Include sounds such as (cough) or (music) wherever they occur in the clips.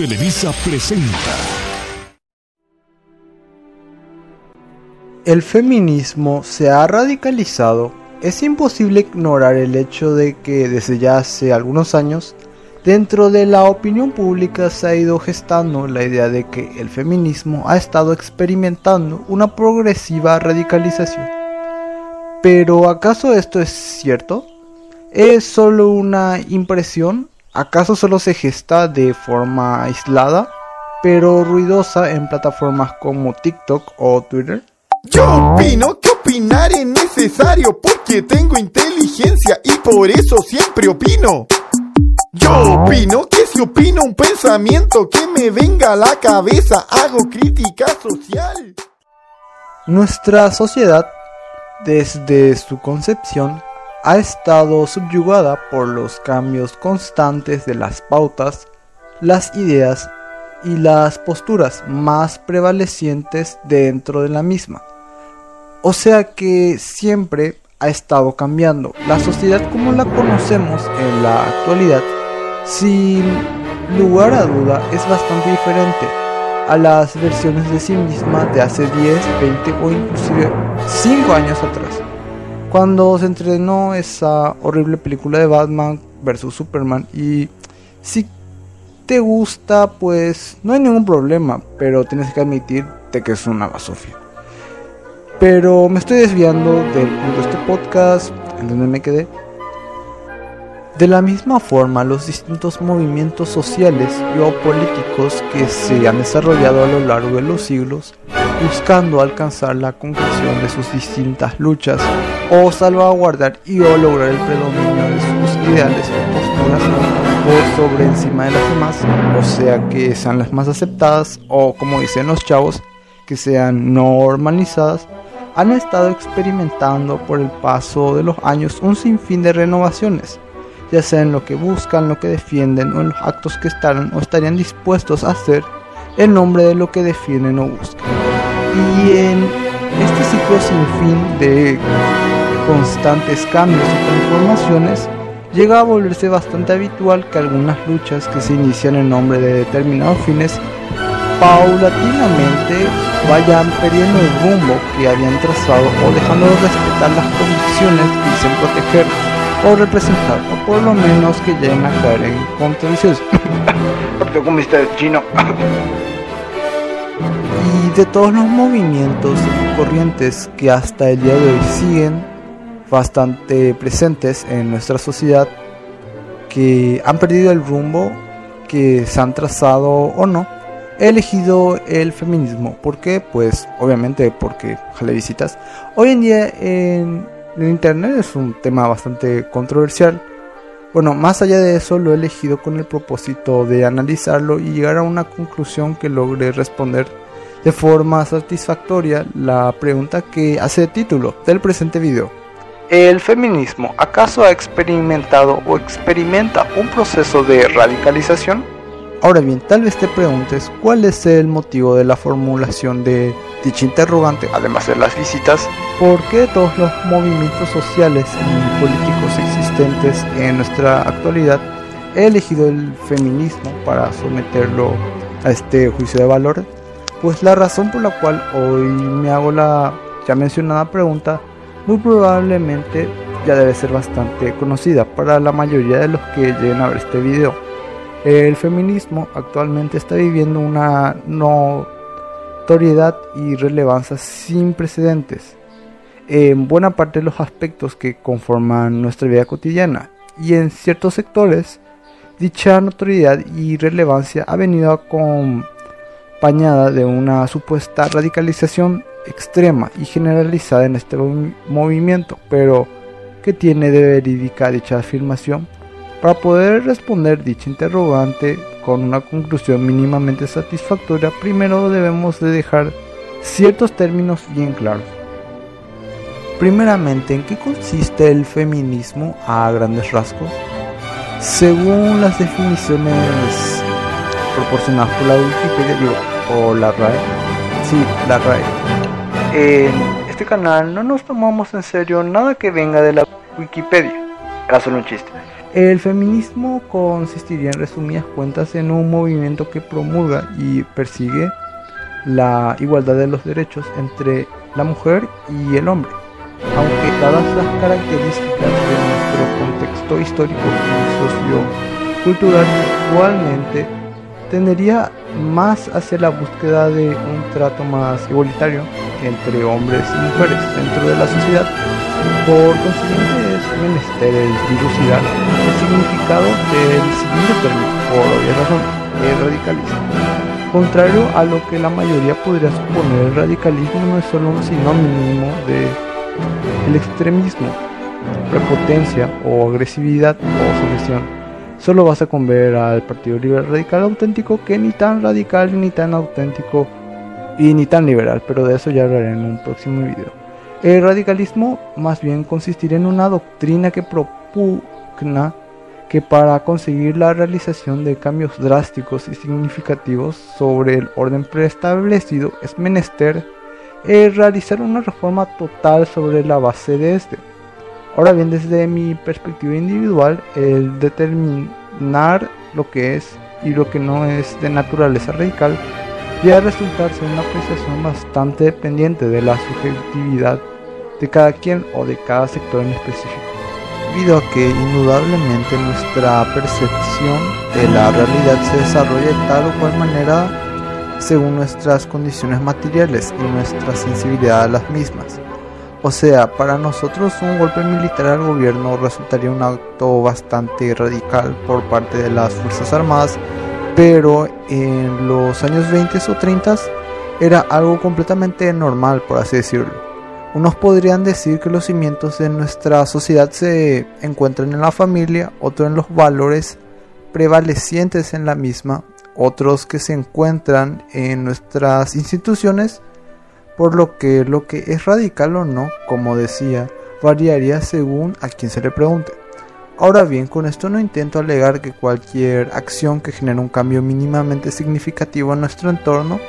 Televisa presenta. El feminismo se ha radicalizado. Es imposible ignorar el hecho de que desde ya hace algunos años, dentro de la opinión pública se ha ido gestando la idea de que el feminismo ha estado experimentando una progresiva radicalización. Pero ¿acaso esto es cierto? ¿Es solo una impresión? ¿Acaso solo se gesta de forma aislada, pero ruidosa en plataformas como TikTok o Twitter? Yo opino que opinar es necesario porque tengo inteligencia y por eso siempre opino. Yo opino que si opino un pensamiento que me venga a la cabeza, hago crítica social. Nuestra sociedad, desde su concepción, ha estado subyugada por los cambios constantes de las pautas, las ideas y las posturas más prevalecientes dentro de la misma. O sea que siempre ha estado cambiando. La sociedad como la conocemos en la actualidad, sin lugar a duda, es bastante diferente a las versiones de sí misma de hace 10, 20 o inclusive 5 años atrás cuando se estrenó esa horrible película de Batman vs Superman y si te gusta pues no hay ningún problema pero tienes que admitirte que es una basofia. Pero me estoy desviando del punto de este podcast en donde me quedé. De la misma forma, los distintos movimientos sociales y políticos que se han desarrollado a lo largo de los siglos, buscando alcanzar la concreción de sus distintas luchas o salvaguardar y o lograr el predominio de sus ideales y posturas por sobre encima de las demás, o sea que sean las más aceptadas o como dicen los chavos, que sean normalizadas, han estado experimentando por el paso de los años un sinfín de renovaciones ya sea en lo que buscan, lo que defienden o en los actos que estarán o estarían dispuestos a hacer en nombre de lo que defienden o buscan. Y en este ciclo sin fin de constantes cambios y transformaciones, llega a volverse bastante habitual que algunas luchas que se inician en nombre de determinados fines paulatinamente vayan perdiendo el rumbo que habían trazado o dejando de respetar las condiciones que dicen proteger o representar, o por lo menos que lleguen a caer en contradicciones. (laughs) chino. Y de todos los movimientos y corrientes que hasta el día de hoy siguen bastante presentes en nuestra sociedad, que han perdido el rumbo que se han trazado o no, he elegido el feminismo. ¿Por qué? Pues obviamente porque, jale visitas, hoy en día en el Internet es un tema bastante controversial. Bueno, más allá de eso lo he elegido con el propósito de analizarlo y llegar a una conclusión que logre responder de forma satisfactoria la pregunta que hace el título del presente video. ¿El feminismo acaso ha experimentado o experimenta un proceso de radicalización? Ahora bien, tal vez te preguntes cuál es el motivo de la formulación de dicha interrogante, además de las visitas, ¿por qué todos los movimientos sociales y políticos existentes en nuestra actualidad he elegido el feminismo para someterlo a este juicio de valor? Pues la razón por la cual hoy me hago la ya mencionada pregunta muy probablemente ya debe ser bastante conocida para la mayoría de los que lleguen a ver este video. El feminismo actualmente está viviendo una notoriedad y relevancia sin precedentes en buena parte de los aspectos que conforman nuestra vida cotidiana y en ciertos sectores dicha notoriedad y relevancia ha venido acompañada de una supuesta radicalización extrema y generalizada en este movimiento, pero ¿qué tiene de verídica dicha afirmación? Para poder responder dicha interrogante con una conclusión mínimamente satisfactoria, primero debemos de dejar ciertos términos bien claros. Primeramente, ¿en qué consiste el feminismo a grandes rasgos? Según las definiciones proporcionadas por la Wikipedia o la RAE, sí, la RAE, en este canal no nos tomamos en serio nada que venga de la Wikipedia, era solo un chiste. El feminismo consistiría en resumidas cuentas en un movimiento que promulga y persigue la igualdad de los derechos entre la mujer y el hombre, aunque dadas las características de nuestro contexto histórico y sociocultural actualmente tendería más hacia la búsqueda de un trato más igualitario entre hombres y mujeres dentro de la sociedad. Por consiguiente es menester dilucidar el significado del siguiente término, por obvias razones, el radicalismo. Contrario a lo que la mayoría podría suponer, el radicalismo no es solo un sinónimo de el extremismo, prepotencia o agresividad o sumisión Solo basta con ver al Partido Liberal Radical auténtico que ni tan radical ni tan auténtico y ni tan liberal, pero de eso ya hablaré en un próximo video. El radicalismo más bien consistiría en una doctrina que propugna que para conseguir la realización de cambios drásticos y significativos sobre el orden preestablecido es menester eh, realizar una reforma total sobre la base de este. Ahora bien, desde mi perspectiva individual, el determinar lo que es y lo que no es de naturaleza radical ya a resultarse una apreciación bastante dependiente de la subjetividad de cada quien o de cada sector en específico, debido a que indudablemente nuestra percepción de la realidad se desarrolla de tal o cual manera según nuestras condiciones materiales y nuestra sensibilidad a las mismas. O sea, para nosotros un golpe militar al gobierno resultaría un acto bastante radical por parte de las Fuerzas Armadas, pero en los años 20 o 30 era algo completamente normal, por así decirlo. Unos podrían decir que los cimientos de nuestra sociedad se encuentran en la familia, otros en los valores prevalecientes en la misma, otros que se encuentran en nuestras instituciones por lo que lo que es radical o no, como decía, variaría según a quien se le pregunte. Ahora bien, con esto no intento alegar que cualquier acción que genere un cambio mínimamente significativo en nuestro entorno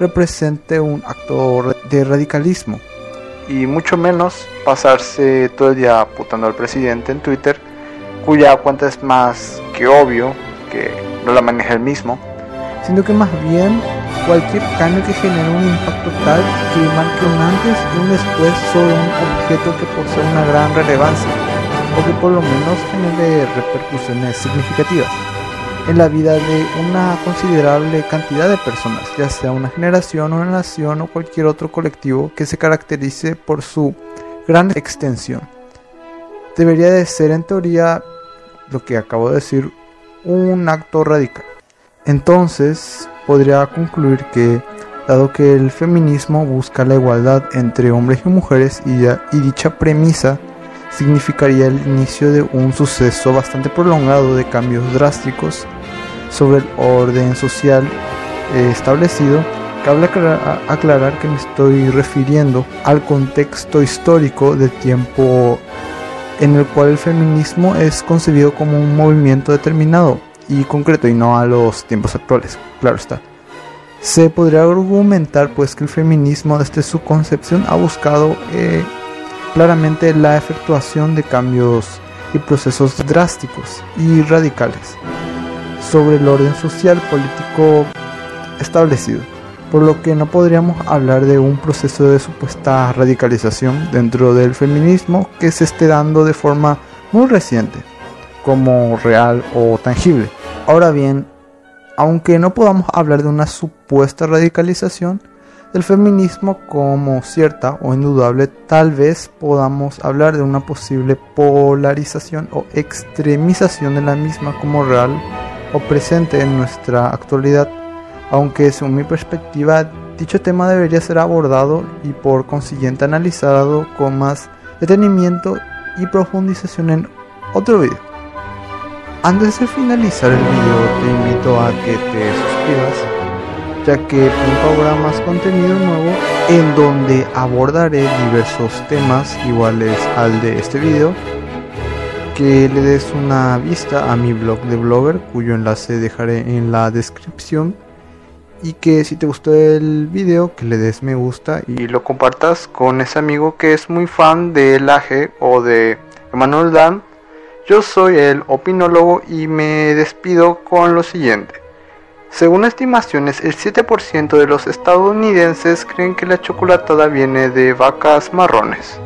represente un acto de radicalismo. Y mucho menos pasarse todo el día putando al presidente en Twitter, cuya cuenta es más que obvio que no la maneja él mismo, sino que más bien cualquier cambio que genere un impacto tal que marque un antes y un después sobre un objeto que posee una gran relevancia o que por lo menos genere repercusiones significativas en la vida de una considerable cantidad de personas, ya sea una generación, una nación o cualquier otro colectivo que se caracterice por su gran extensión. Debería de ser en teoría lo que acabo de decir un acto radical. Entonces, podría concluir que, dado que el feminismo busca la igualdad entre hombres y mujeres y, dicha premisa significaría el inicio de un suceso bastante prolongado de cambios drásticos sobre el orden social eh, establecido, cabe aclarar, aclarar que me estoy refiriendo al contexto histórico del tiempo en el cual el feminismo es concebido como un movimiento determinado y concreto y no a los tiempos actuales, claro está. Se podría argumentar pues que el feminismo desde su concepción ha buscado eh, claramente la efectuación de cambios y procesos drásticos y radicales sobre el orden social político establecido, por lo que no podríamos hablar de un proceso de supuesta radicalización dentro del feminismo que se esté dando de forma muy reciente, como real o tangible. Ahora bien, aunque no podamos hablar de una supuesta radicalización del feminismo como cierta o indudable, tal vez podamos hablar de una posible polarización o extremización de la misma como real o presente en nuestra actualidad, aunque según mi perspectiva dicho tema debería ser abordado y por consiguiente analizado con más detenimiento y profundización en otro video. Antes de finalizar el video te invito a que te suscribas ya que pronto habrá más contenido nuevo en donde abordaré diversos temas iguales al de este video que le des una vista a mi blog de blogger cuyo enlace dejaré en la descripción y que si te gustó el video que le des me gusta y lo compartas con ese amigo que es muy fan de Laje o de Emanuel Dan Yo soy el opinólogo y me despido con lo siguiente. Según estimaciones, el 7% de los estadounidenses creen que la chocolatada viene de vacas marrones.